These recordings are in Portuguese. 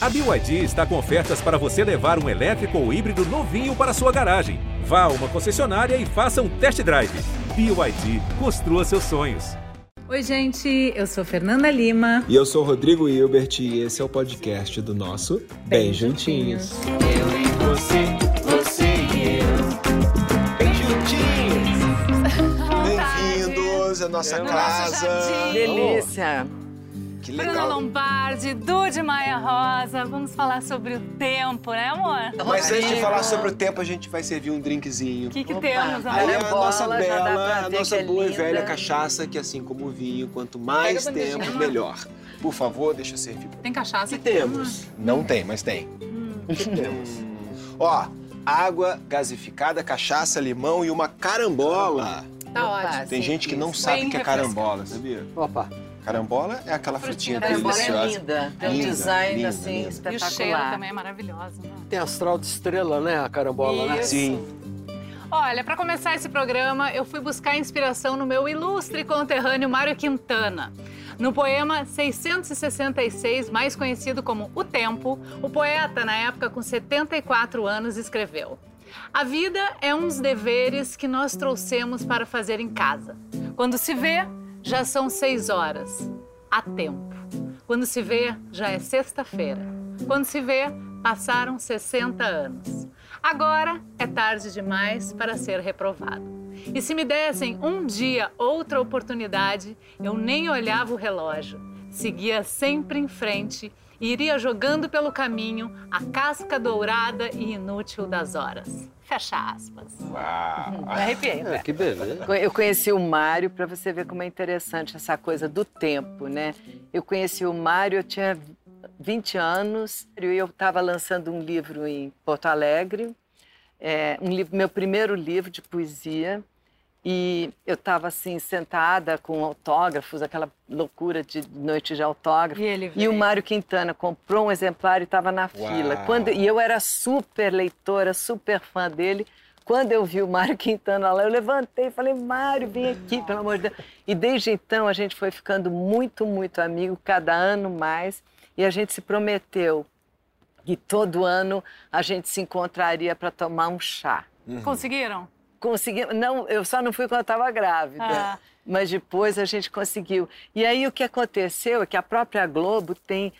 A BYD está com ofertas para você levar um elétrico ou híbrido novinho para sua garagem. Vá a uma concessionária e faça um test drive. BYD, construa seus sonhos. Oi, gente, eu sou Fernanda Lima. E eu sou Rodrigo Hilbert e esse é o podcast do nosso Bem, Bem Juntinhos. Juntinhos. Eu e você, você e eu. Bem Juntinhos! Bem-vindos à nossa casa. Delícia! Que legal. Bruna Lombardi, Dude Maia Rosa. Vamos falar sobre o tempo, né, amor? Mas antes de falar sobre o tempo, a gente vai servir um drinkzinho. O que, que temos, amor? Aí a nossa bela, a nossa boa é e velha cachaça, que assim como o vinho, quanto mais tempo, melhor. Por favor, deixa eu servir. Tem cachaça? Que temos? Não tem, mas tem. Hum. Que temos? Ó, água gasificada, cachaça, limão e uma carambola. Tá ótimo. Tem gente que não sabe o que é carambola, sabia? Opa. Carambola é aquela frutinha, frutinha deliciosa. Carambola é linda. Tem um linda, design linda, assim linda. espetacular. E o cheiro também é maravilhoso, né? Tem astral de estrela, né? A carambola, né? Isso. Sim. Olha, para começar esse programa, eu fui buscar inspiração no meu ilustre conterrâneo Mário Quintana. No poema 666, mais conhecido como O Tempo, o poeta, na época com 74 anos, escreveu: A vida é uns deveres que nós trouxemos para fazer em casa. Quando se vê, já são seis horas. Há tempo. Quando se vê, já é sexta-feira. Quando se vê, passaram 60 anos. Agora é tarde demais para ser reprovado. E se me dessem um dia outra oportunidade, eu nem olhava o relógio. Seguia sempre em frente e iria jogando pelo caminho a casca dourada e inútil das horas. Fecha aspas. Uau. Me arrepiei. É, que beleza. Eu conheci o Mário para você ver como é interessante essa coisa do tempo, né? Eu conheci o Mário, eu tinha 20 anos e eu estava lançando um livro em Porto Alegre, é, um livro, meu primeiro livro de poesia. E eu estava assim, sentada com autógrafos, aquela loucura de noite de autógrafo. E ele E o Mário Quintana comprou um exemplar e estava na Uau. fila. Quando, e eu era super leitora, super fã dele. Quando eu vi o Mário Quintana lá, eu levantei e falei, Mário, vem aqui, pelo amor de Deus. E desde então a gente foi ficando muito, muito amigo, cada ano mais. E a gente se prometeu que todo ano a gente se encontraria para tomar um chá. Conseguiram? Conseguimos. Não, eu só não fui quando eu estava grávida. Ah. Mas depois a gente conseguiu. E aí o que aconteceu é que a própria Globo tem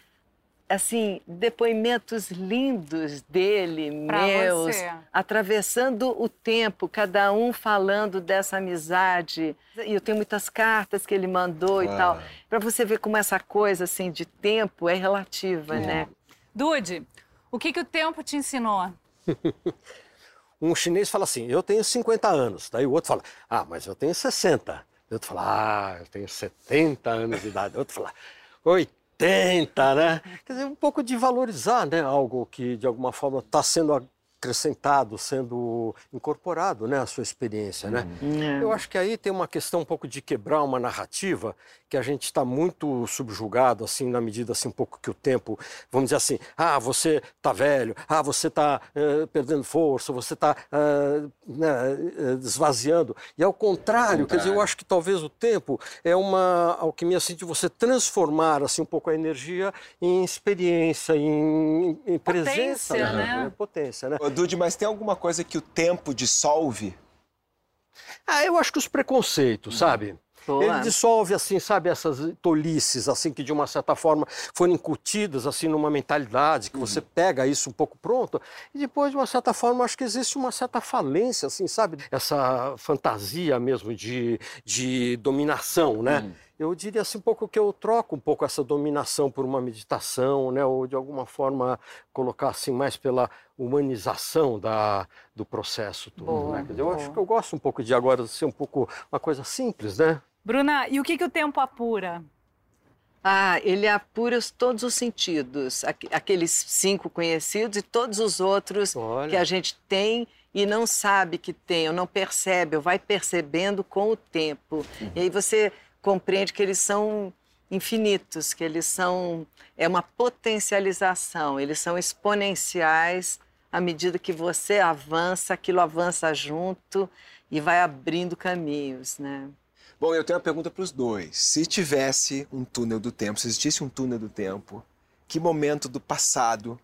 assim depoimentos lindos dele, Pra meus, você. atravessando o tempo, cada um falando dessa amizade. E eu tenho muitas cartas que ele mandou e Uau. tal, para você ver como essa coisa assim de tempo é relativa, né? Dude, o que, que o tempo te ensinou? Um chinês fala assim, eu tenho 50 anos. Daí o outro fala, ah, mas eu tenho 60. O outro fala, ah, eu tenho 70 anos de idade. O outro fala, 80, né? Quer dizer, um pouco de valorizar né, algo que de alguma forma está sendo acrescentado, sendo incorporado né, à sua experiência, né? Eu acho que aí tem uma questão um pouco de quebrar uma narrativa que a gente está muito subjugado, assim, na medida assim, um pouco que o tempo, vamos dizer assim, ah, você está velho, ah, você está perdendo força, você está esvaziando. E ao contrário, quer dizer, eu acho que talvez o tempo é uma alquimia assim, de você transformar assim, um pouco a energia em experiência, em, em presença. Potência, né? É, Potência, né? Ô, Dude, mas tem alguma coisa que o tempo dissolve? Ah, eu acho que os preconceitos, sabe? Boa. Ele dissolve, assim, sabe, essas tolices, assim, que de uma certa forma foram incutidas, assim, numa mentalidade, que você pega isso um pouco pronto, e depois, de uma certa forma, acho que existe uma certa falência, assim, sabe? Essa fantasia mesmo de, de dominação, né? Eu diria assim um pouco que eu troco um pouco essa dominação por uma meditação, né? Ou de alguma forma colocar assim mais pela humanização da, do processo todo. Boa, né? Quer dizer, eu acho que eu gosto um pouco de agora ser um pouco uma coisa simples, né? Bruna, e o que, que o tempo apura? Ah, ele apura os- todos os sentidos, aqu- aqueles cinco conhecidos e todos os outros Olha. que a gente tem e não sabe que tem, ou não percebe, ou vai percebendo com o tempo. E aí você compreende que eles são infinitos, que eles são é uma potencialização, eles são exponenciais à medida que você avança, aquilo avança junto e vai abrindo caminhos, né? Bom, eu tenho uma pergunta para os dois. Se tivesse um túnel do tempo, se existisse um túnel do tempo, que momento do passado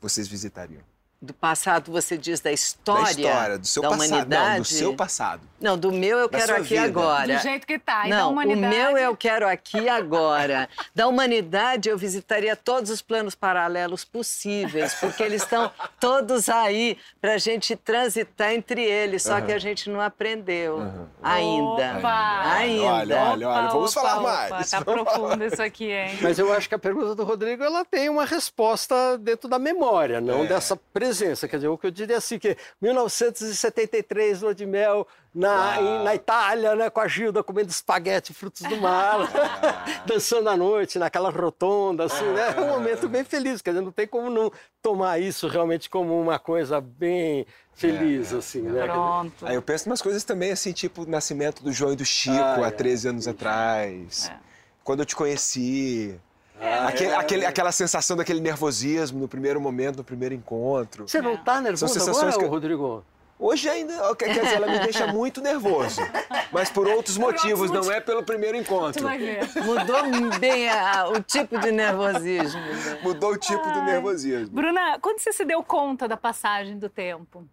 vocês visitariam? Do passado, você diz da história? Da história, do seu da passado. humanidade? Não, do seu passado. Não, do meu eu Da quero aqui vida. agora. Do jeito que tá. E da Não, o humanidade. meu eu quero aqui agora. Da humanidade eu visitaria todos os planos paralelos possíveis, porque eles estão todos aí para a gente transitar entre eles, só que a gente não aprendeu ainda. Opa! Ainda. Olha, olha, olha, vamos Opa, falar opa, mais. Tá Vamos falar profundo isso aqui, hein? Mas eu acho que a pergunta do Rodrigo ela tem uma resposta dentro da memória, não É. dessa presença. Quer dizer, o que eu diria assim que 1973, lua de mel na, em- na Itália, né, com a Gilda comendo espaguete, frutos do mar, dançando à noite naquela rotonda, assim, né? É um momento bem feliz. Quer dizer, não tem como não tomar isso realmente como uma coisa bem feliz, assim, né? Pronto. Aí eu penso em umas coisas também, assim, tipo o nascimento do João e do Chico Ah, há é. 13 anos atrás. É. Quando eu te conheci. Ah, Aquele- é. aquele- aquela sensação daquele nervosismo no primeiro momento, no primeiro encontro. Você não tá nervoso sensações agora, que Rodrigo? Hoje ainda, quer dizer, ela me deixa muito nervoso. Mas por outros motivos, não é pelo primeiro encontro. Mudou bem a- o tipo de nervosismo. né? Mudou o tipo do nervosismo. Bruna, quando você se deu conta da passagem do tempo?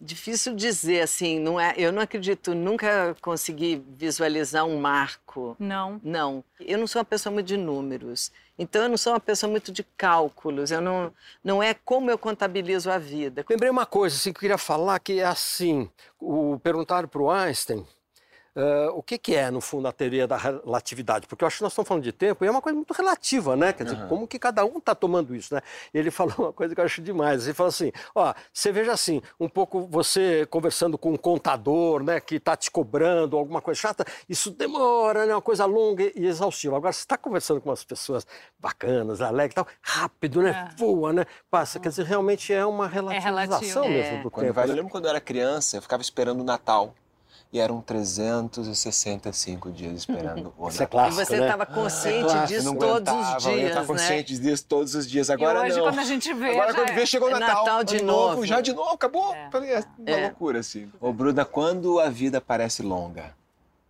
Difícil dizer, assim, não é, eu não acredito, nunca consegui visualizar um marco. Não. Não, eu não sou uma pessoa muito de números. Então eu não sou uma pessoa muito de cálculos. Eu não, não é como eu contabilizo a vida. Lembrei uma coisa assim, que eu queria falar, que é assim, o, perguntaram para o Einstein eh, o que, que é, no fundo, a teoria da relatividade, porque eu acho que nós estamos falando de tempo e é uma coisa muito relativa, né? Quer dizer, como que cada um está tomando isso, né? E ele falou uma coisa que eu acho demais, ele falou assim, ó, você veja assim, um pouco você conversando com um contador, né, que está te cobrando alguma coisa chata, isso demora, né, uma coisa longa e exaustiva. Agora, você está conversando com umas pessoas bacanas, alegres e tal, rápido, né, voa, né, passa, quer dizer, realmente é uma relativização relativo. mesmo É. do Quando tempo. vai- eu né? lembro quando eu era criança, eu ficava esperando o Natal. E eram 365 dias esperando o Isso é Natal. E clássico, você né? estava consciente clássico, Eu disso não todos os eu ia dias, estar né? consciente disso todos os dias. Agora hoje, não. quando a gente vê, Agora quando é. vê, chegou o É Natal. Natal de novo. Já de novo, acabou. É. Falei, é uma É. loucura, assim. Ô, Bruna, quando a vida parece longa?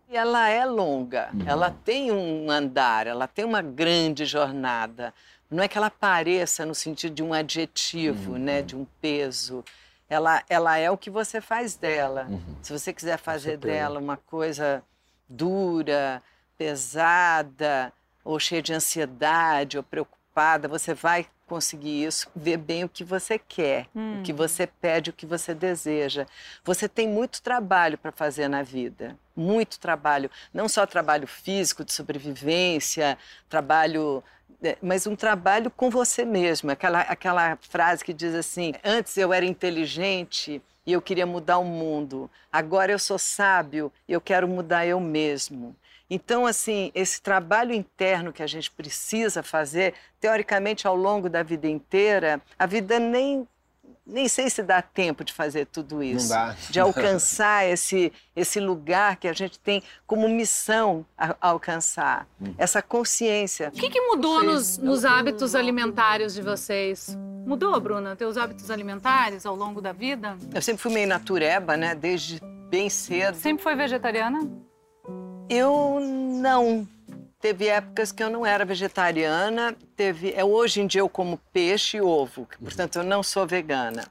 E ela é longa, Uhum. ela tem um andar, ela tem uma grande jornada. Não é que ela pareça no sentido de um adjetivo, Uhum. né, de um peso. Ela, ela é o que você faz dela. Uhum. Se você quiser fazer dela uma coisa dura, pesada, ou cheia de ansiedade, ou preocupada, você vai conseguir isso, ver bem o que você quer, o que você pede, o que você deseja. Você tem muito trabalho para fazer na vida, muito trabalho, não só trabalho físico de sobrevivência, trabalho, mas um trabalho com você mesmo. Aquela aquela frase que diz assim: antes eu era inteligente e eu queria mudar o mundo. Agora eu sou sábio e eu quero mudar eu mesmo. Então, assim, esse trabalho interno que a gente precisa fazer, teoricamente, ao longo da vida inteira, a vida nem, nem sei se dá tempo de fazer tudo isso. dá. De alcançar esse, esse lugar que a gente tem como missão a, a alcançar. Essa consciência. O que, que mudou nos, nos hábitos alimentares de vocês? Mudou, Bruna, teus hábitos alimentares ao longo da vida? Eu sempre fui meio natureba, né? Desde bem cedo. Sempre foi vegetariana? Eu não. Teve épocas que eu não era vegetariana. Teve, é, hoje em dia eu como peixe e ovo, portanto eu não sou vegana.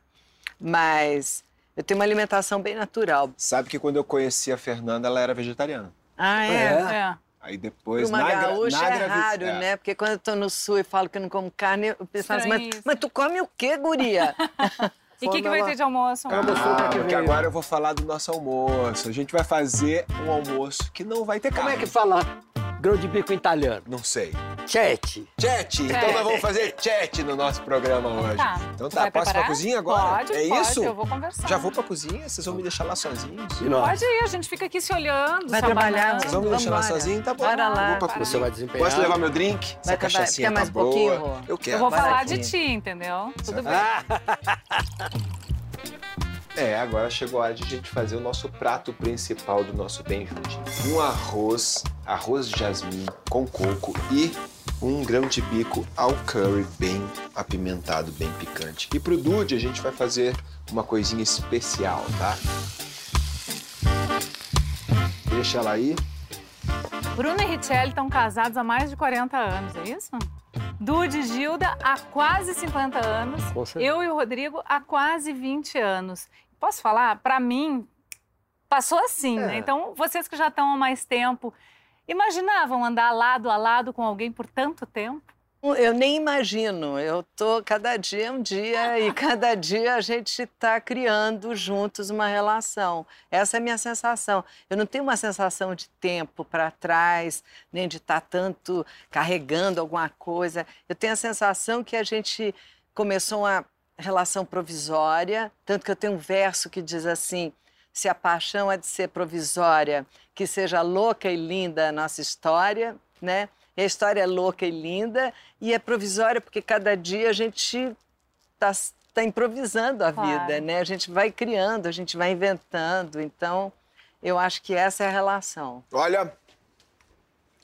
Mas eu tenho uma alimentação bem natural. Sabe que quando eu conheci a Fernanda, ela era vegetariana. Ah, é? É? É. Aí Para depois, uma na, gaúcha na é gravi- raro, é. né? Porque quando eu tô no sul e falo que eu não como carne, eu penso assim, mas, mas tu come o quê, guria? E o que, que vai ter de almoço? Pra Ah, que porque veio. agora eu vou falar do nosso almoço. A gente vai fazer um almoço que não vai ter Como carne. é que fala grão de bico em italiano? Não sei. Chet. Chat! Então nós vamos fazer chat no nosso programa hoje. Tá. Então tá, vai posso ir pra preparar? cozinha agora? Pode, é pode, isso? eu vou conversar. Já vou pra cozinha? Vocês vão me deixar lá sozinhos? E nós? Pode ir, a gente fica aqui se olhando. Vai trabalhar. Vocês vão me deixar lá Vambora. sozinho? Tá bom. Bora lá. Vou pra Vai. Você cozinha. vai desempenhar. Posso levar meu drink? Essa trabalhar- cachaçinha quer mais tá um pouquinho, boa. Rô? Eu quero. Eu vou Vai falar aqui. de ti, entendeu? Tudo bem. Agora chegou a hora de a gente fazer o nosso prato principal do nosso bem juntinho. Um arroz, arroz de jasmim com coco e um grão de bico ao curry bem apimentado, bem picante. E pro Dude a gente vai fazer uma coisinha especial, tá? Deixa ela aí. Bruna e Richelle estão casados há mais de 40 anos, é isso? Dude e Gilda há quase 50 anos. Eu e o Rodrigo há quase 20 anos. Posso falar? Para mim, passou assim, né? é. né? Então, vocês que já estão há mais tempo, imaginavam andar lado a lado com alguém por tanto tempo? Eu nem imagino. Eu tô cada dia é um dia e cada dia a gente está criando juntos uma relação. Essa é a minha sensação. Eu não tenho uma sensação de tempo para trás, nem de estar tá tanto carregando alguma coisa. Eu tenho a sensação que a gente começou uma relação provisória, tanto que eu tenho um verso que diz assim: se a paixão é de ser provisória, que seja louca e linda a nossa história, né? E a história é louca e linda e é provisória porque cada dia a gente está tá improvisando a claro. vida, né? A gente vai criando, a gente vai inventando. Então, eu acho que essa é a relação. Olha,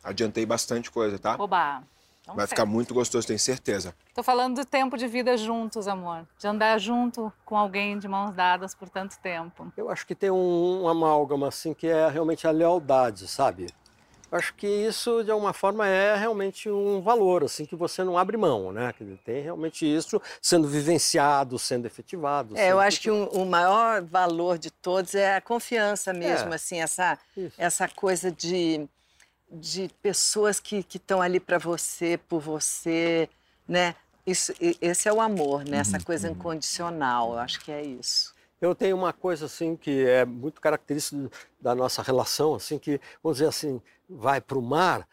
adiantei bastante coisa, tá? Oba! Então vai ficar muito gostoso, tenho certeza. Tô falando do tempo de vida juntos, amor. De andar junto com alguém de mãos dadas por tanto tempo. Eu acho que tem um, um amálgama, assim, que é realmente a lealdade, sabe? acho que isso de alguma forma é realmente um valor assim que você não abre mão, né? Tem realmente isso sendo vivenciado, sendo efetivado. É, eu acho que um, o maior valor de todos é a confiança mesmo, é. assim, essa essa coisa de de pessoas que estão ali para você, por você, né? Isso, esse é o amor, né? Essa uhum, coisa incondicional. Eu acho que é isso. Eu tenho uma coisa assim que é muito característica da nossa relação, assim que vamos dizer assim, vai para o mar,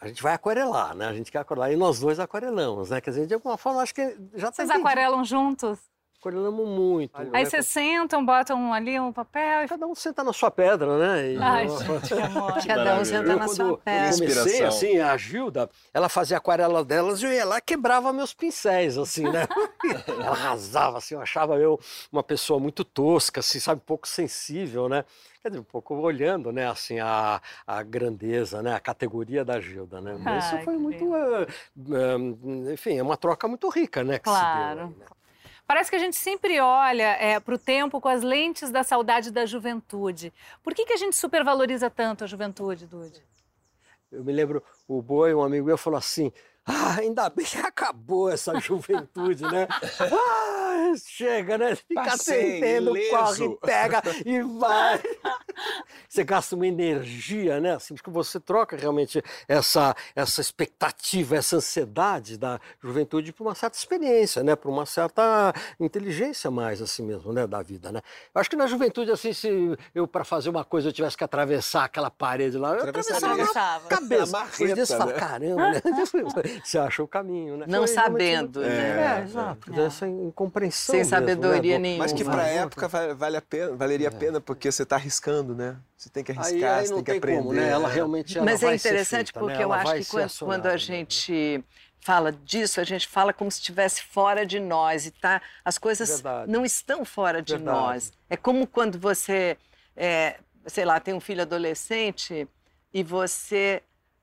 a gente vai aquarelar, né? A gente quer aquarelar e nós dois aquarelamos, né? Quer dizer, de alguma forma, acho que já está Vocês aquarelam juntos? Muito. Aí né? vocês sentam, botam ali um papel. E... Cada um senta na sua pedra, né? E Ai, eu... gente, amor. Cada um senta na sua pedra. Eu comecei assim, a Gilda, ela fazia aquarela delas e eu ia lá e quebrava meus pincéis, assim, né? ela arrasava, assim, eu achava eu uma pessoa muito tosca, assim, sabe, um pouco sensível, né? Quer dizer, um pouco olhando, né, assim, a, a grandeza, né, a categoria da Gilda, né? Mas Ai, isso foi muito, uh, uh, enfim, é uma troca muito rica, né? claro. Deu, né? Parece que a gente sempre olha é, para o tempo com as lentes da saudade da juventude. Por que, que a gente supervaloriza tanto a juventude, Dude? Eu me lembro, o Boi, um amigo meu, falou assim: ah, ainda bem que acabou essa juventude, né? Ah, chega, né? Fica Passei, tentando, corre, pega e vai. Você gasta uma energia, né? Assim, porque você troca realmente essa, essa expectativa, essa ansiedade da juventude por uma certa experiência, né? Por uma certa inteligência mais, assim mesmo, né? Da vida, né? Eu acho que na juventude, assim, se eu para fazer uma coisa eu tivesse que atravessar aquela parede lá, eu atravessava a cabeça. Hoje você fala, caramba, né? Você acha o caminho, né? Não Foi sabendo, né? É, é, exato. É. Essa incompreensão Sem mesmo, sabedoria né? nenhuma. Mas que para a época vale a pena, valeria a pena, porque você está arriscando, né? Você tem que arriscar, aí, aí você tem que aprender. Como, né? Ela realmente ela Mas é interessante feita, porque né? eu acho que quando, quando a gente fala disso, a gente fala como se estivesse fora de nós e tá, as coisas Verdade. não estão fora de Verdade. nós. É como quando você, é, sei lá, tem um filho adolescente e você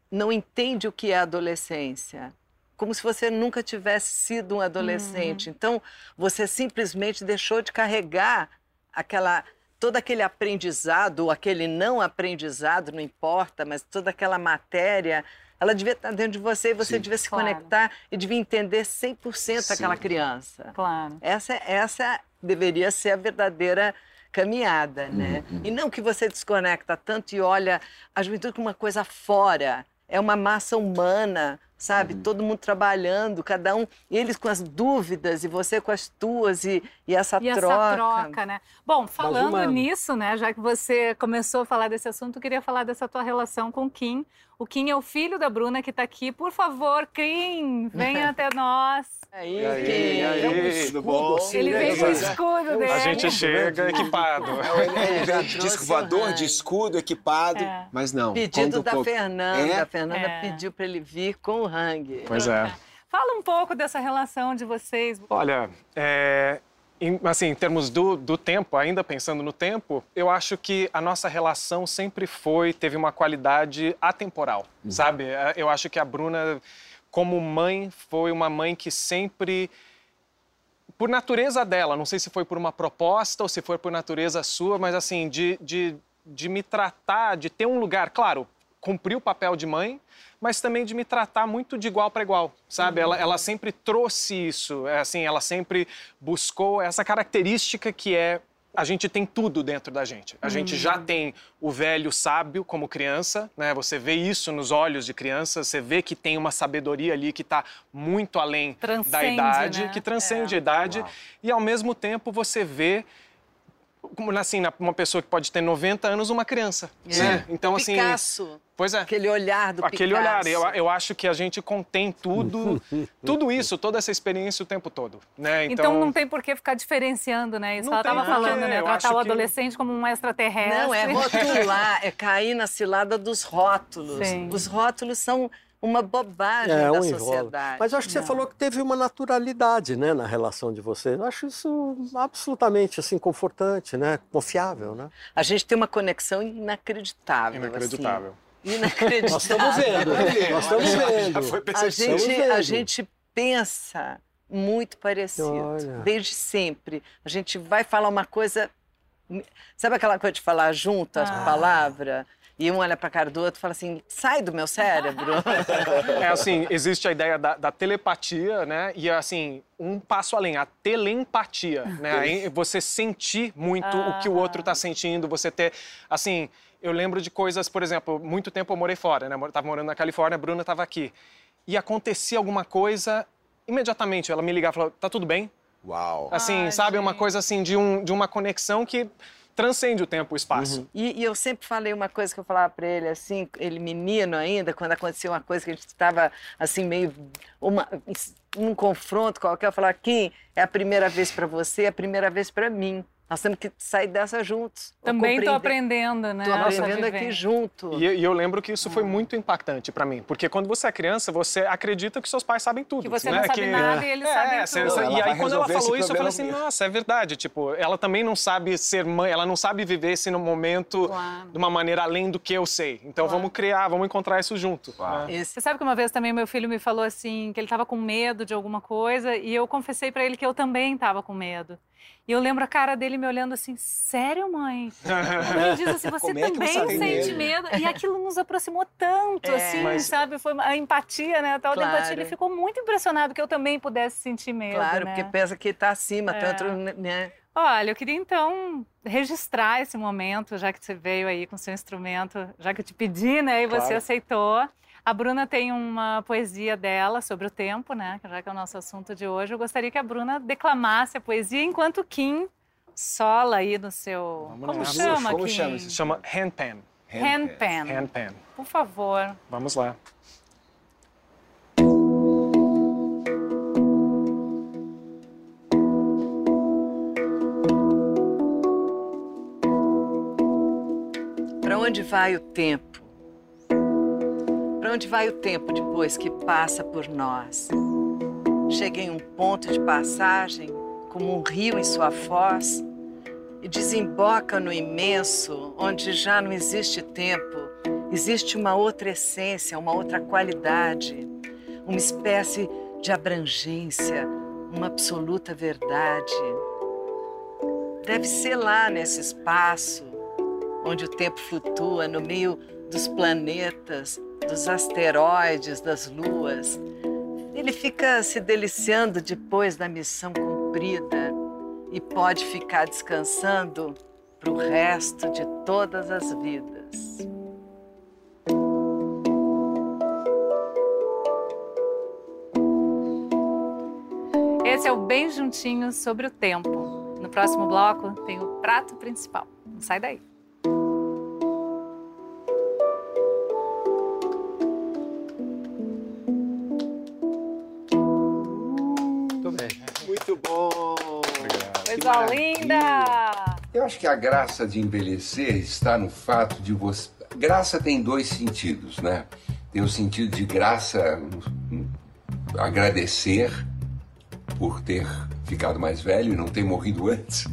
não entende o que é adolescência. Como se você nunca tivesse sido um adolescente. Uhum. Então, você simplesmente deixou de carregar aquela todo aquele aprendizado, ou aquele não aprendizado, não importa, mas toda aquela matéria, ela devia estar dentro de você e você Sim. devia se claro. conectar e devia entender 100% Sim. aquela criança. Claro. Essa, essa deveria ser a verdadeira caminhada, né? Uhum. E não que você desconecta tanto e olha a juventude como uma coisa fora, é uma massa humana, sabe? Uhum. Todo mundo trabalhando, cada um, eles com as dúvidas e você com as tuas e, e essa e troca. essa troca, né? Bom, falando uma... nisso, né, já que você começou a falar desse assunto, eu queria falar dessa tua relação com o Kim. O Kim é o filho da Bruna que está aqui. Por favor, Kim, venha até nós. Aí, e aí, Kim. E aí, tudo bom? Ele vem com o escudo dele. A gente chega equipado. Ele vem de disco voador, de escudo, equipado, é. mas não. Pedido da um Fernanda. É? A Fernanda é. pediu para ele vir com o hang. Pois é. Fala um pouco dessa relação de vocês. Olha, é, em, assim, em termos do, do tempo, ainda pensando no tempo, eu acho que a nossa relação sempre foi, teve uma qualidade atemporal, uhum. sabe? É, eu acho que a Bruna, como mãe, foi uma mãe que sempre por natureza dela, não sei se foi por uma proposta ou se foi por natureza sua, mas assim, de, de, de me tratar, de ter um lugar, claro, cumprir o papel de mãe, mas também de me tratar muito de igual para igual, sabe? Ela, ela sempre trouxe isso, é assim, ela sempre buscou essa característica que é a gente tem tudo dentro da gente. A gente já Uhum. tem o velho sábio como criança, né? Você vê isso nos olhos de criança, você vê que tem uma sabedoria ali que está muito além da Transcende, idade, né? que transcende É. a idade, e ao mesmo tempo você vê assim, uma pessoa que pode ter 90 anos, uma criança, né? Então assim, Picasso, pois é. aquele olhar do Aquele Picasso. olhar, eu, eu acho que a gente contém tudo, tudo isso, toda essa experiência o tempo todo, né? Então, não tem por que ficar diferenciando, né? Isso Não ela estava falando, né? Tratar o que- adolescente como um extraterrestre. Não, é rotular, é cair na cilada dos rótulos. Sim. Os rótulos são uma bobagem É, da um enrolo. sociedade. Mas eu acho que você falou que teve uma naturalidade, né, na relação de vocês. Eu acho isso absolutamente, assim, confortante, né? Confiável, né? A gente tem uma conexão inacreditável. Inacreditável. Assim. Inacreditável. Nós estamos vendo, nós estamos vendo. foi A gente, vendo. a gente pensa muito parecido, Olha. desde sempre. A gente vai falar uma coisa. Sabe aquela coisa de falar junto a Ah. palavra? E um olha para a cara do outro e fala assim: sai do meu cérebro. É assim, existe a ideia da, da telepatia, né? E assim, um passo além, a telempatia, né? Você sentir muito o que o outro está sentindo, você ter, assim, eu lembro de coisas, por exemplo, muito tempo eu morei fora, né? Eu tava morando na Califórnia, a Bruna estava aqui. E acontecia alguma coisa, imediatamente ela me ligava e falava, tá tudo bem? Uau. Assim, Ai, sabe? Uma gente. coisa assim, de, um, de uma conexão que transcende o tempo e o espaço. E, e eu sempre falei uma coisa que eu falava para ele, assim, ele menino ainda, quando acontecia uma coisa que a gente estava, assim, meio. Uma, um confronto qualquer, eu falava: Kim, é a primeira vez para você, é a primeira vez para mim. Nós temos que sair dessa juntos. Também estou aprendendo, né? Essa aprendendo aqui junto. E, e eu lembro que isso foi muito impactante pra mim, porque quando você é criança, você acredita que seus pais sabem tudo. Que você né? não sabe nada e eles sabem você- tudo. Ela e aí quando ela falou isso, eu falei assim, problema nossa, é verdade. Tipo, ela também não sabe ser mãe, ela não sabe viver esse momento Claro. de uma maneira além do que eu sei. Então Claro. vamos criar, vamos encontrar isso junto. Né? Esse- Você sabe que uma vez também meu filho me falou assim, que ele estava com medo de alguma coisa, e eu confessei para ele que eu também estava com medo. E eu lembro a cara dele me olhando assim, sério, mãe? Ele diz assim, você é também você sente medo?" medo. E aquilo nos aproximou tanto, É. assim, Mas- sabe? Foi a empatia, né? A tal da Claro. empatia. Ele ficou muito impressionado que eu também pudesse sentir medo, Claro, né? porque pensa que está acima, É. outro, né? Olha, eu queria então registrar esse momento, já que você veio aí com seu instrumento, já que eu te pedi, né, e você Claro. aceitou. A Bruna tem uma poesia dela sobre o tempo, né, já que é o nosso assunto de hoje. Eu gostaria que a Bruna declamasse a poesia enquanto o Kim sola aí no seu... Vamos Como chama, Como Kim? chama Se chama handpan. Handpan. Handpan. Por favor. Vamos lá. Para onde vai o tempo? Para onde vai o tempo depois que passa por nós? Chega em um ponto de passagem, como um rio em sua foz, e desemboca no imenso, onde já não existe tempo, existe uma outra essência, uma outra qualidade, uma espécie de abrangência, uma absoluta verdade. Deve ser lá nesse espaço, onde o tempo flutua no meio dos planetas, dos asteroides, das luas. Ele fica se deliciando depois da missão cumprida e pode ficar descansando para o resto de todas as vidas. Esse é o Bem Juntinhos sobre o Tempo. No próximo bloco tem o prato principal. Não sai daí. Coisa linda! Eu acho que a graça de envelhecer está no fato de você. Graça tem dois sentidos, né? Tem o sentido de graça, hum, agradecer por ter ficado mais velho e não ter morrido antes.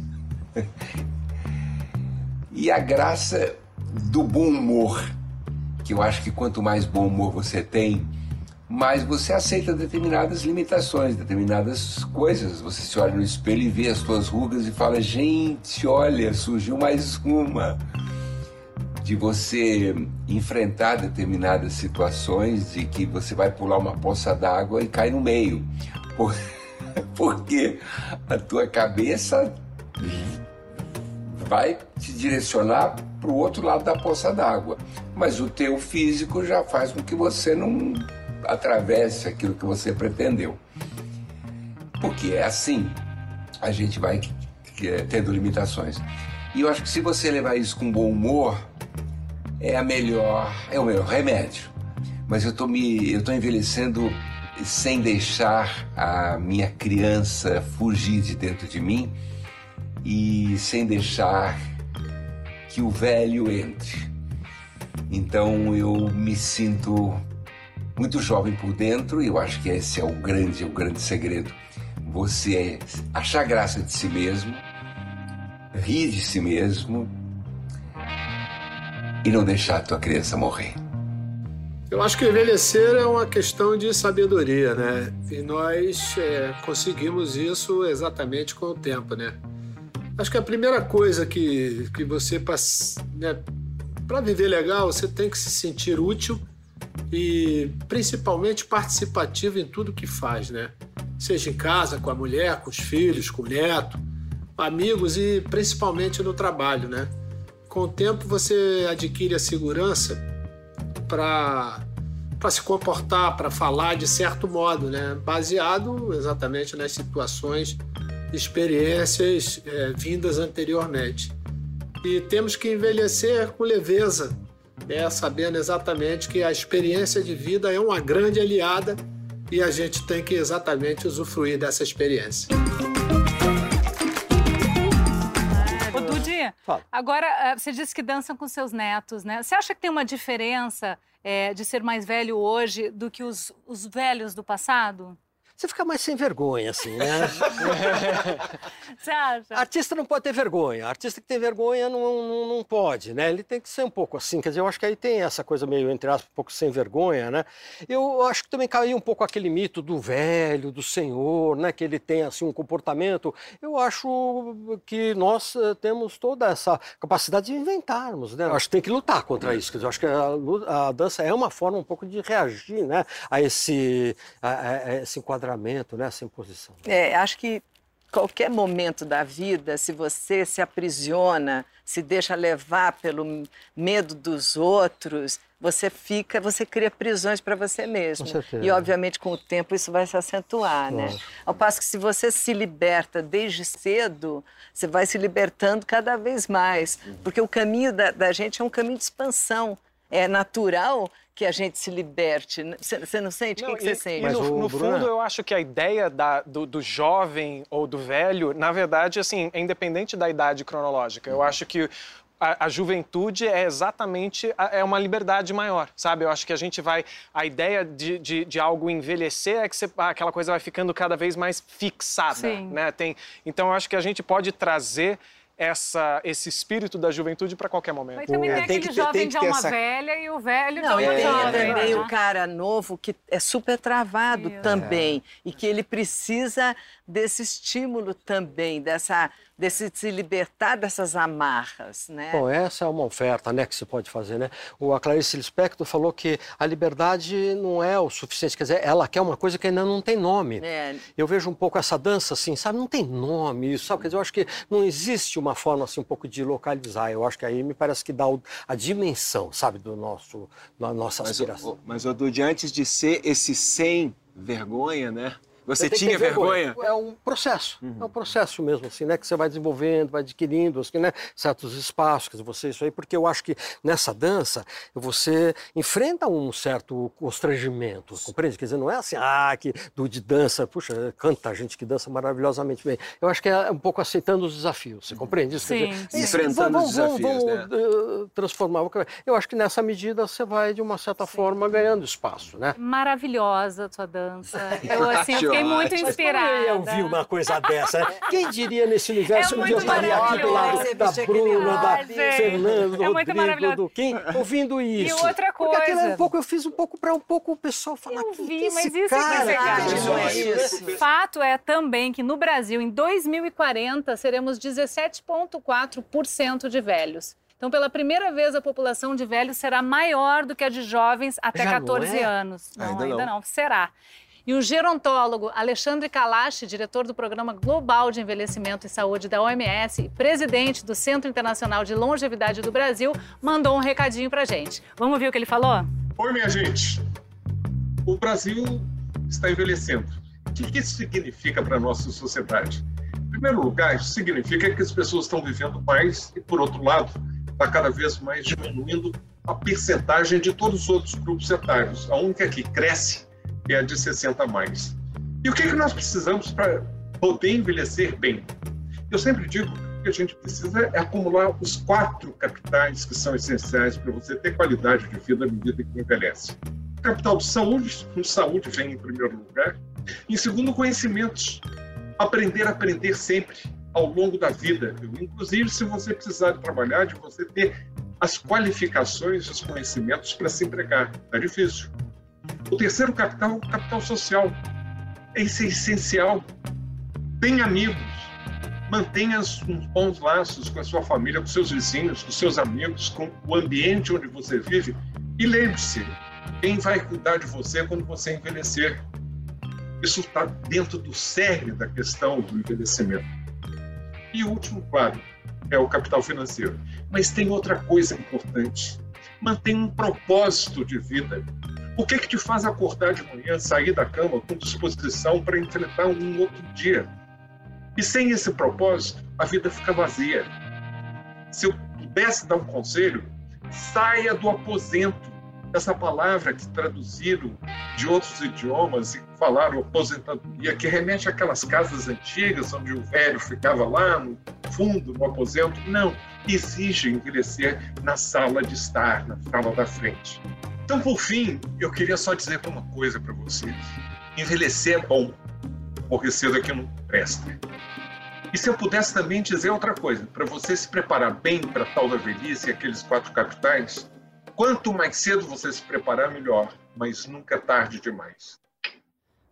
E a graça do bom humor, que eu acho que quanto mais bom humor você tem, mais você aceita determinadas limitações, determinadas coisas. Você se olha no espelho e vê as suas rugas e fala: gente, olha, surgiu mais uma. de você enfrentar determinadas situações e que você vai pular uma poça d'água e cai no meio. Por- Porque a tua cabeça vai te direcionar para o outro lado da poça d'água. Mas o teu físico já faz com que você não atravesse aquilo que você pretendeu. Porque é assim, a gente vai eh, tendo limitações. E eu acho que se você levar isso com bom humor, é a melhor, é o melhor remédio. Mas eu tô me, eu tô envelhecendo sem deixar a minha criança fugir de dentro de mim e sem deixar que o velho entre. Então eu me sinto muito jovem por dentro e eu acho que esse é o grande, o grande segredo. Você achar graça de si mesmo, rir de si mesmo e não deixar a tua criança morrer. Eu acho que envelhecer é uma questão de sabedoria, né? E nós é, conseguimos isso exatamente com o tempo, né? Acho que a primeira coisa que, que você, né, para viver legal, você tem que se sentir útil e principalmente participativo em tudo que faz, né? Seja em casa, com a mulher, com os filhos, com o neto, amigos e principalmente no trabalho, né? Com o tempo você adquire a segurança para para se comportar, para falar de certo modo, né? Baseado exatamente nas situações, experiências é, vindas anteriormente. E temos que envelhecer com leveza, né? sabendo exatamente que a experiência de vida é uma grande aliada e a gente tem que exatamente usufruir dessa experiência. Ô, Dudi, Fala. agora eh, você disse que dançam com seus netos, né? Você acha que tem uma diferença eh, de ser mais velho hoje do que os, os velhos do passado? Você fica mais sem vergonha, assim, né? Você acha? Artista não pode ter vergonha. Artista que tem vergonha não, não, não pode, né? Ele tem que ser um pouco assim. Quer dizer, eu acho que aí tem essa coisa meio, entre aspas, um pouco sem vergonha, né? Eu acho que também caiu um pouco aquele mito do velho, do senhor, né? Que ele tem, assim, um comportamento. Eu acho que nós eh, temos toda essa capacidade de inventarmos, né? Eu acho que tem que lutar contra isso. Quer dizer, eu acho que a, a dança é uma forma um pouco de reagir, né? A esse, a- a esse enquadramento, né? Essa imposição. É, acho que qualquer momento da vida, se você se aprisiona, se deixa levar pelo medo dos outros, você fica, você cria prisões para você mesmo. Com certeza. E obviamente com o tempo isso vai se acentuar, né? Lógico. Ao passo que se você se liberta desde cedo, você vai se libertando cada vez mais, porque o caminho da, da gente é um caminho de expansão. É natural que a gente se liberte. Você não sente? o que, você sente? Mas no, no Bruno- fundo, eu acho que a ideia da- do, do jovem ou do velho, na verdade, assim, é independente da idade cronológica. Eu acho que a, a juventude é exatamente a- é uma liberdade maior, sabe? Eu acho que a gente vai a ideia de, de, de algo envelhecer é que você- aquela coisa vai ficando cada vez mais fixada, Sim. né? Tem, então eu acho que a gente pode trazer essa, esse espírito da juventude para qualquer momento. Mas também É, tem tem aquele que ter- jovem tem ter alma essa- velha e o velho de Não, e tem jovem. também né? o cara novo que é super travado Isso. também e que ele precisa desse estímulo também, dessa, desse se libertar dessas amarras, né? Bom, essa é uma oferta né, que se pode fazer. Né? O, a Clarice Lispector falou que a liberdade não é o suficiente, quer dizer, ela quer uma coisa que ainda não tem nome. É, Eu vejo um pouco essa dança assim, sabe? Não tem nome isso, sabe? Quer dizer, eu acho que não existe uma forma assim um pouco de localizar. Eu acho que aí me parece que dá o- a dimensão, sabe, do nosso, da nossa Mas, aspiração. o, mas o Dude, antes de ser esse sem vergonha, né? Você que tinha ter vergonha? É um processo, Uhum. é um processo mesmo, assim, né? Que você vai desenvolvendo, vai adquirindo, assim, né? Certos espaços, quer dizer, você isso aí, porque eu acho que nessa dança você enfrenta um certo constrangimento, compreende? Quer dizer, não é assim, ah, que do de dança, puxa, canta gente que dança maravilhosamente bem. Eu acho que é um pouco aceitando os desafios, você compreende isso? Sim, dizer, sim. Enfrentando vamos- os desafios, vamos, né? eh, transformar. Eu acho que nessa medida você vai, de uma certa forma, ganhando espaço, né? Maravilhosa a sua dança. Eu, assim, eu fiquei muito inspirada. Eu vi uma coisa dessa. né? Quem diria nesse universo É dia eu estaria aqui do lado da Bruna, da. Fernanda, do É Rodrigo, do Kim, ouvindo isso. outra Porque aquilo é coisa. um pouco, eu fiz um pouco para um pouco o pessoal falar Eu "Quem vi, que é mas esse isso é que é cara? é esse isso. Fato é também que no Brasil, em 2040, seremos 17,4% de velhos. Então, pela primeira vez, a população de velhos será maior do que a de jovens até Já não 14 é? anos. Não, Ainda ainda, não. não. Será. E o gerontólogo Alexandre Kalash, diretor do Programa Global de Envelhecimento e Saúde da OMS e presidente do Centro Internacional de Longevidade do Brasil, mandou um recadinho pra gente. Vamos ver o que ele falou? Oi, minha gente. O Brasil está envelhecendo. O que isso significa para a nossa sociedade? Em primeiro lugar, isso significa que as pessoas estão vivendo mais e, por outro lado, está cada vez mais diminuindo a percentagem de todos os outros grupos etários. A única que cresce é a de 60 a mais. E o que, que nós precisamos para poder envelhecer bem? Eu sempre digo que a gente precisa é acumular os quatro capitais que são essenciais para você ter qualidade de vida à medida que envelhece. Capital de saúde, o saúde vem em primeiro lugar. Em segundo, conhecimentos. Aprender a aprender sempre, ao longo da vida. Inclusive, se você precisar trabalhar, de você ter as qualificações, os conhecimentos para se empregar. É difícil. O terceiro capital, o capital social. Esse é essencial. Tenha amigos. Mantenha uns bons laços com a sua família, com seus vizinhos, com seus amigos, com o ambiente onde você vive. E lembre-se, quem vai cuidar de você quando você envelhecer? Isso está dentro do cerne da questão do envelhecimento. E o último quadro é o capital financeiro. Mas tem outra coisa importante. Mantenha um propósito de vida. O que, que te faz acordar de manhã, sair da cama com disposição para enfrentar um outro dia? E sem esse propósito, a vida fica vazia. Se eu pudesse dar um conselho, saia do aposento. Essa palavra que traduziram de outros idiomas e falaram aposentadoria, que remete àquelas casas antigas onde o velho ficava lá no fundo, no aposento. Não, exige envelhecer na sala de estar, na sala da frente. Então, por fim, eu queria só dizer uma coisa para vocês. Envelhecer é bom, morrer cedo aqui não presta. E se eu pudesse também dizer outra coisa, para você se preparar bem para tal da velhice e aqueles quatro capitais, quanto mais cedo você se preparar, melhor, mas nunca é tarde demais.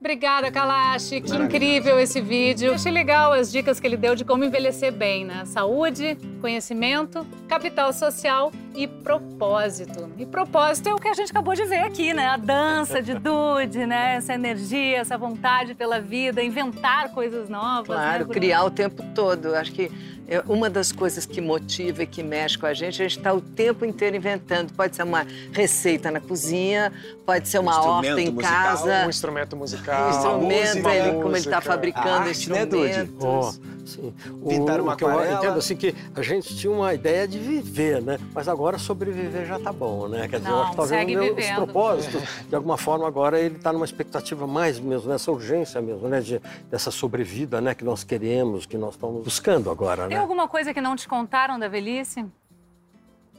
Obrigada, Kalash. Que incrível esse vídeo. Achei legal as dicas que ele deu de como envelhecer bem, né? Saúde, conhecimento, capital social e propósito. E propósito é o que a gente acabou de ver aqui, né? A dança de Dude, né? Essa energia, essa vontade pela vida, inventar coisas novas. né, Claro, Bruno? criar o tempo todo. Acho que é uma das coisas que motiva e que mexe com a gente, a gente está o tempo inteiro inventando. Pode ser uma receita na cozinha, pode ser uma horta em musical, casa. Um instrumento Um musical. instrumento, uma ele, como ele música. está fabricando arte, né, Dude? instrumentos. Sim. Pintar uma que eu aquarela. entendo assim que a gente tinha uma ideia de viver, né? Mas agora sobreviver já tá bom, né? Quer dizer, eu Não, acho que talvez o meu- os propósitos, de alguma forma, agora ele está numa expectativa mais mesmo, nessa urgência mesmo, né? De, dessa sobrevida, né? Que nós queremos, que nós estamos buscando agora, Tem né? alguma coisa que não te contaram da velhice?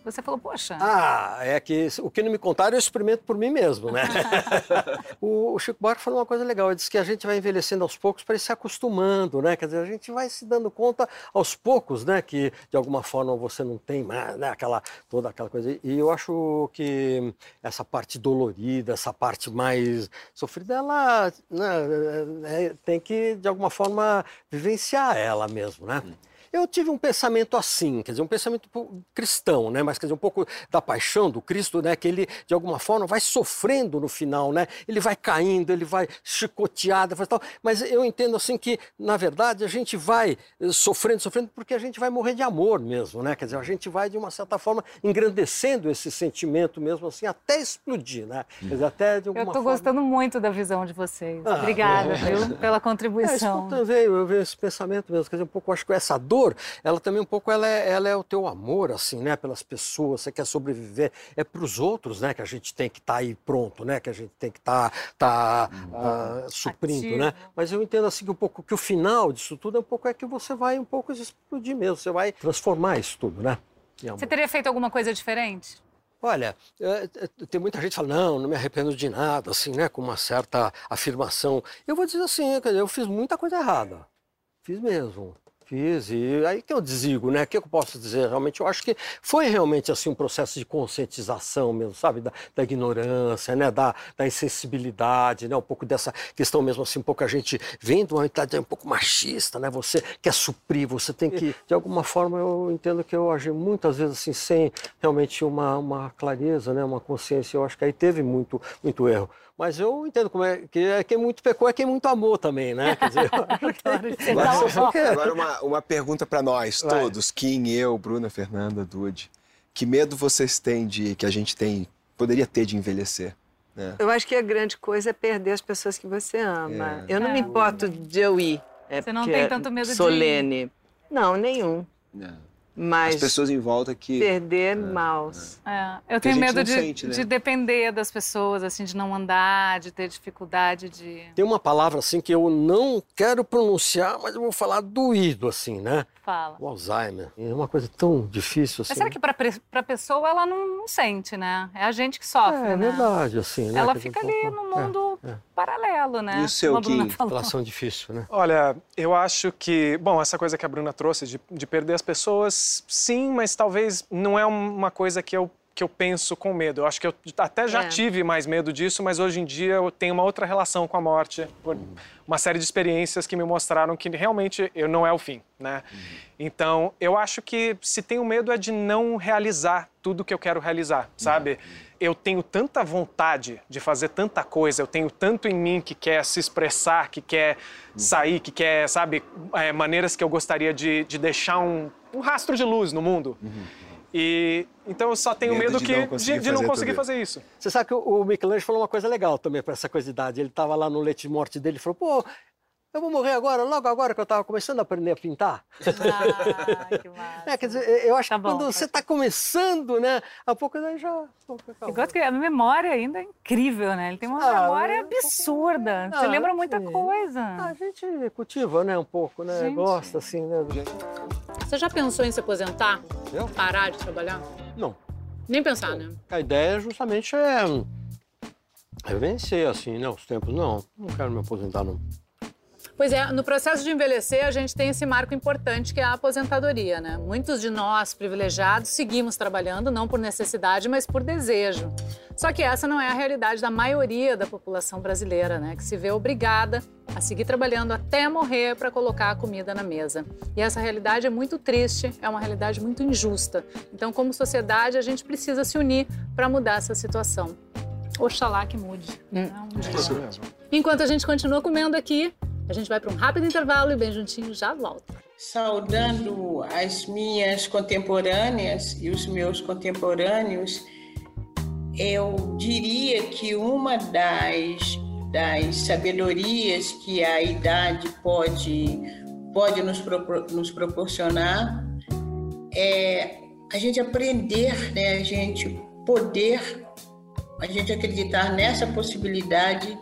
Você falou, poxa. Ah, é que o que não me contaram eu experimento por mim mesmo, né? o, o Chico Buarque falou uma coisa legal, ele disse que a gente vai envelhecendo aos poucos para ir se acostumando, né? Quer dizer, a gente vai se dando conta aos poucos, né? Que de alguma forma você não tem mais, né? Aquela, toda aquela coisa. E eu acho que essa parte dolorida, essa parte mais sofrida, ela né, é- tem que, de alguma forma, vivenciar ela mesmo, né? Eu tive um pensamento assim, quer dizer, um pensamento cristão, né? Mas quer dizer, um pouco da paixão do Cristo, né? Que ele, de alguma forma, vai sofrendo no final, né? Ele vai caindo, ele vai chicoteado, tal. Mas eu entendo assim que, na verdade, a gente vai eh, sofrendo, sofrendo, porque a gente vai morrer de amor mesmo, né? Quer dizer, a gente vai, de uma certa forma, engrandecendo esse sentimento mesmo, assim, até explodir, né? Quer dizer, até de Eu alguma tô forma... gostando muito da visão de vocês. Ah, Obrigada, bom. viu, pela É, contribuição. também veio, eu vejo esse pensamento mesmo, quer dizer, um pouco, eu acho que essa dor, ela também um pouco, ela é, ela é o teu amor, assim, né, pelas pessoas, você quer sobreviver, é para os outros, né, que a gente tem que estar aí pronto, né, que a gente tem que estar tá, ah, suprindo, Ativo. né, mas eu entendo assim que um pouco, que o final disso tudo é um pouco é que você vai um pouco explodir mesmo, você vai transformar isso tudo, né. Você teria feito alguma coisa diferente? Olha, é, é, tem muita gente que fala, não, não me arrependo de nada, assim, né, com uma certa afirmação. Eu vou dizer assim, eu fiz muita coisa errada. Fiz mesmo. Fiz, e aí que eu desligo, né? O que eu posso dizer? Realmente, eu acho que foi realmente assim um processo de conscientização mesmo, sabe? Da, da ignorância, né? Da, da insensibilidade, né? Um pouco dessa questão mesmo assim, um pouco a gente vendo uma mentalidade um pouco machista, né? Você quer suprir, você tem que... De alguma forma, eu entendo que eu agi muitas vezes assim, sem realmente uma, uma clareza, né? Uma consciência. Eu acho que aí teve muito, muito erro. Mas eu entendo como é que é quem muito pecou é quem muito amou também, né? Quer dizer, Agora, agora uma, uma pergunta para nós Vai. todos, Kim, eu, Bruna, Fernanda, Dude. Que medo vocês têm de que a gente tem, poderia ter de envelhecer? Né? Eu acho que a grande coisa é perder as pessoas que você ama. É. Eu não É. me importo de eu ir. É Você não tem tanto medo de ir. solene. Não, nenhum. Não. Mas As pessoas em volta que. perder maus. É, eu Que a tenho medo de, sente, né? de depender das pessoas, assim, de não andar, de ter dificuldade de. Tem uma palavra assim que eu não quero pronunciar, mas eu vou falar doído assim, né? Fala. O Alzheimer. É uma coisa tão difícil assim. Mas será que pra, pre- pra pessoa ela não, não sente, né? É a gente que sofre, É, é né? verdade, assim, né? Ela dizer, fica ali no mundo é, é. paralelo, né? E o seu, Como a falou. Relação difícil, né? Olha, eu acho que, bom, essa coisa que a Bruna trouxe de, de perder as pessoas, sim, mas talvez não é uma coisa que eu, que eu penso com medo. Eu acho que eu até já É. tive mais medo disso, mas hoje em dia eu tenho uma outra relação com a morte, por uma série de experiências que me mostraram que realmente eu não é o fim, né? Então, eu acho que se tenho medo é de não realizar tudo que eu quero realizar, sabe? Eu tenho tanta vontade de fazer tanta coisa, eu tenho tanto em mim que quer se expressar, que quer sair, que quer, sabe, é, maneiras que eu gostaria de, de deixar um, um rastro de luz no mundo. E então eu só tenho Medo medo, de que, não conseguir de, de não fazer conseguir fazer isso. Você sabe que o o Michelangelo falou uma coisa legal também para essa coisa de idade. Ele estava lá no leite de morte dele e falou: pô, eu vou morrer agora, logo agora que eu estava começando a aprender a pintar. Ah, que massa. É, quer dizer, eu acho Tá que bom, quando você está começando, né? A pouco daí já. Eu gosto que a memória ainda é incrível, né? Ele tem uma Ah, memória é. absurda. Você Ah, lembra muita sim. coisa. A gente cultiva, né? Um pouco, né? Gente. Gosta, assim, né? Você já pensou em se aposentar? Eu? Parar de trabalhar? Não. Nem pensar, né? A ideia justamente é, é vencer, assim, né? Os tempos. Não, não quero me aposentar, não. Pois é, no processo de envelhecer, a gente tem esse marco importante que é a aposentadoria, né? Muitos de nós, privilegiados, seguimos trabalhando, não por necessidade, mas por desejo. Só que essa não é a realidade da maioria da população brasileira, né? Que se vê obrigada a seguir trabalhando até morrer para colocar a comida na mesa. E essa realidade é muito triste, é uma realidade muito injusta. Então, como sociedade, a gente precisa se unir para mudar essa situação. Oxalá que mude. né? Um dia. Isso mesmo. Enquanto a gente continua comendo aqui, a gente vai para um rápido intervalo e bem juntinho já volta. Saudando as minhas contemporâneas e os meus contemporâneos, eu diria que uma das, das sabedorias que a idade pode, pode nos, propor- nos proporcionar é a gente aprender, né? a gente poder, a gente acreditar nessa possibilidade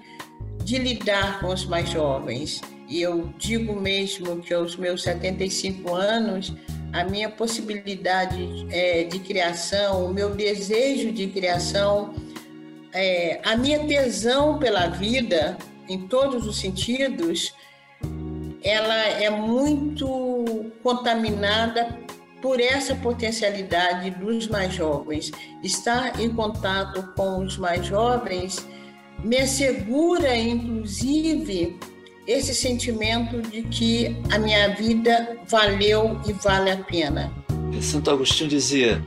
de lidar com os mais jovens. E eu digo mesmo que aos meus 75 anos, a minha possibilidade eh, de criação, o meu desejo de criação, eh, a minha tesão pela vida, em todos os sentidos, ela é muito contaminada por essa potencialidade dos mais jovens. Estar em contato com os mais jovens me assegura, inclusive, esse sentimento de que a minha vida valeu e vale a pena. Santo Agostinho dizia: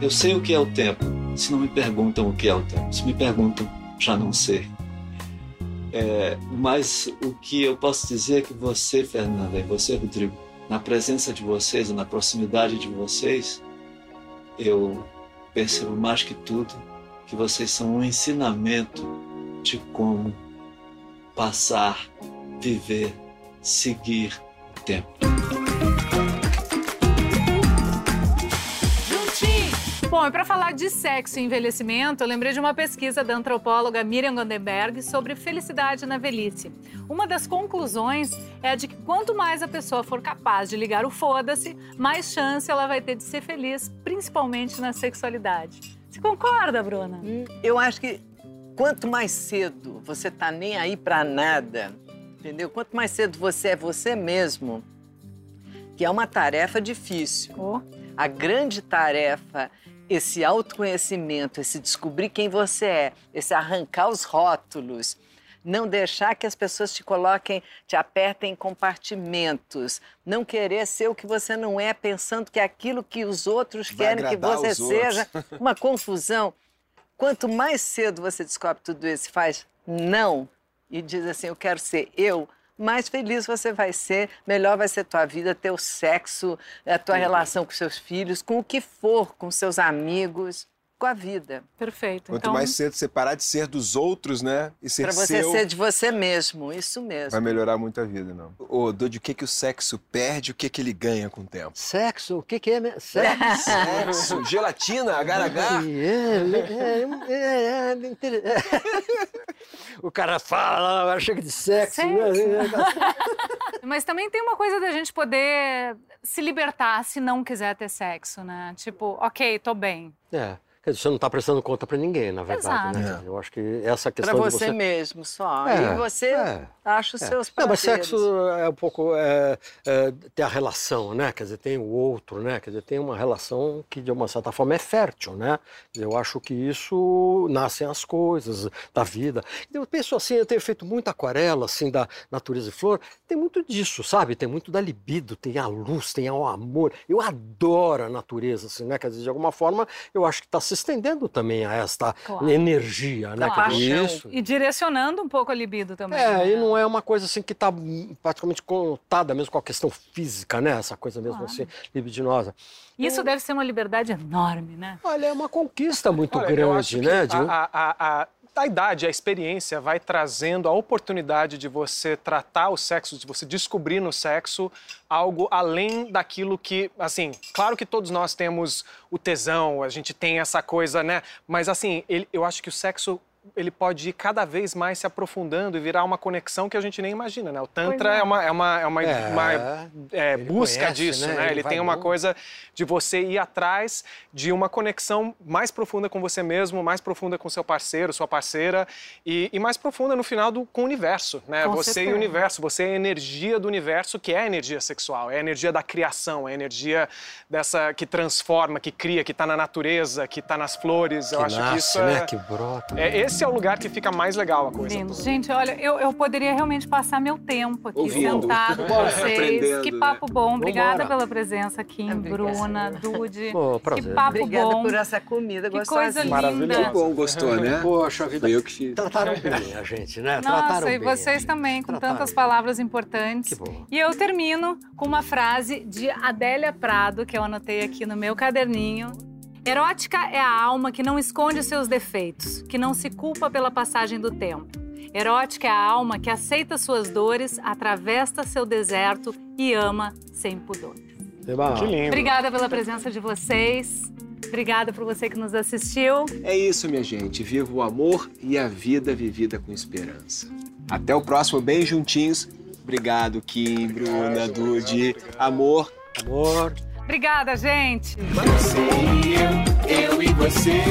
Eu sei o que é o tempo, se não me perguntam o que é o tempo. Se me perguntam, já não sei. É, mas o que eu posso dizer é que você, Fernanda, e você, Rodrigo, na presença de vocês, na proximidade de vocês, eu percebo mais que tudo que vocês são um ensinamento de como passar, viver, seguir o tempo. Bom, e para falar de sexo e envelhecimento, eu lembrei de uma pesquisa da antropóloga Miriam Gondenberg sobre felicidade na velhice. Uma das conclusões é a de que quanto mais a pessoa for capaz de ligar o foda-se, mais chance ela vai ter de ser feliz, principalmente na sexualidade. Você concorda, Bruna? Eu acho que quanto mais cedo você tá nem aí pra nada, entendeu? Quanto mais cedo você é você mesmo, que é uma tarefa difícil. Oh. A grande tarefa, esse autoconhecimento, esse descobrir quem você é, esse arrancar os rótulos, não deixar que as pessoas te coloquem, te apertem em compartimentos, não querer ser o que você não é, pensando que é aquilo que os outros Vai querem que você os outros. seja, uma confusão. Quanto mais cedo você descobre tudo isso e faz não e diz assim, eu quero ser eu, mais feliz você vai ser, melhor vai ser tua vida, teu sexo, a tua relação com seus filhos, com o que for, com seus amigos, com a vida. Perfeito. Quanto então, mais cedo você parar de ser dos outros, né? E ser Para você seu, ser de você mesmo, isso mesmo. vai melhorar muito a vida, não. Ô, Dude, o que, que o sexo perde e o que, que ele ganha com o tempo? Sexo? O que, que é mesmo? Sexo? Sexo, gelatina, agar-agar. É, é, é, é, é. O cara fala, chega de sexo. né? Mas também tem uma coisa da gente poder se libertar se não quiser ter sexo, né? Tipo, ok, tô bem. É. Você não está prestando conta para ninguém, na verdade. Né? Exato. Eu acho que essa Para questão de você, você... mesmo só. É, e você é, acha os É. seus Não, mas sexo é um pouco é, é, tem a relação, né? Quer dizer, tem o outro, né? Quer dizer, tem uma relação que de uma certa forma é fértil, né? Eu acho que isso nascem as coisas da vida. Eu penso assim, eu tenho feito muita aquarela assim da natureza e flor, tem muito disso, sabe? Tem muito da libido, tem a luz, tem o amor. Eu adoro a natureza, assim, né? Quer dizer, de alguma forma, eu acho que está se estendendo também a esta Claro. energia, né? Dizer, paixão. Isso. E direcionando um pouco a libido também. É, né? e não é uma coisa assim que está praticamente contada mesmo com a questão física, né? Essa coisa mesmo Claro. assim, libidinosa. Isso deve ser uma liberdade enorme, né? Olha, é uma conquista muito Olha, grande, né? de A, a, a, a, idade, a experiência vai trazendo a oportunidade de você tratar o sexo, de você descobrir no sexo algo além daquilo que, assim, claro que todos nós temos o tesão, a gente tem essa coisa, né? Mas assim, ele- eu acho que o sexo ele pode ir cada vez mais se aprofundando e virar uma conexão que a gente nem imagina, né? O Tantra é. é. uma, é uma, é uma, É, uma, é, ele busca conhece, disso, né? né? Ele Ele, tem uma bom. coisa de você ir atrás de uma conexão mais profunda com você mesmo, mais profunda com seu parceiro, sua parceira e, e mais profunda no final do, com o universo, né? Com você e certeza. o universo, você é a energia do universo que é a energia sexual, é a energia da criação, é a energia dessa que transforma, que cria, que está na natureza, que está nas flores. Eu que acho nasce, que isso né? é, Que brota. é esse é o lugar que fica mais legal a coisa. Lindo. toda. Gente, olha, eu, eu poderia realmente passar meu tempo aqui Ouvindo. sentado com vocês. Aprendendo, Que né? papo bom. Obrigada Vambora. pela presença aqui, Obrigada. Bruna, Dude. Pô, que prazer. papo Obrigada bom. por essa comida Que gostosa. coisa linda. Maravilhoso. Que bom, gostou, né? Poxa vida. Eu que te... Trataram bem a gente, né? Trataram Nossa, e bem a vocês também, com Trataram tantas bem. palavras importantes. Que bom. E eu termino com uma frase de Adélia Prado, que eu anotei aqui no meu caderninho. Erótica é a alma que não esconde seus defeitos, que não se culpa pela passagem do tempo. Erótica é a alma que aceita suas dores, atravessa seu deserto e ama sem pudor. Eba. Que lindo. Obrigada pela presença de vocês. Obrigada por você que nos assistiu. É isso, minha gente. Viva o amor e a vida vivida com esperança. Até o próximo Bem Juntinhos. Obrigado, Kim, Bruna, Dude. Amor. Amor. Obrigada, gente. Você e eu, eu e você.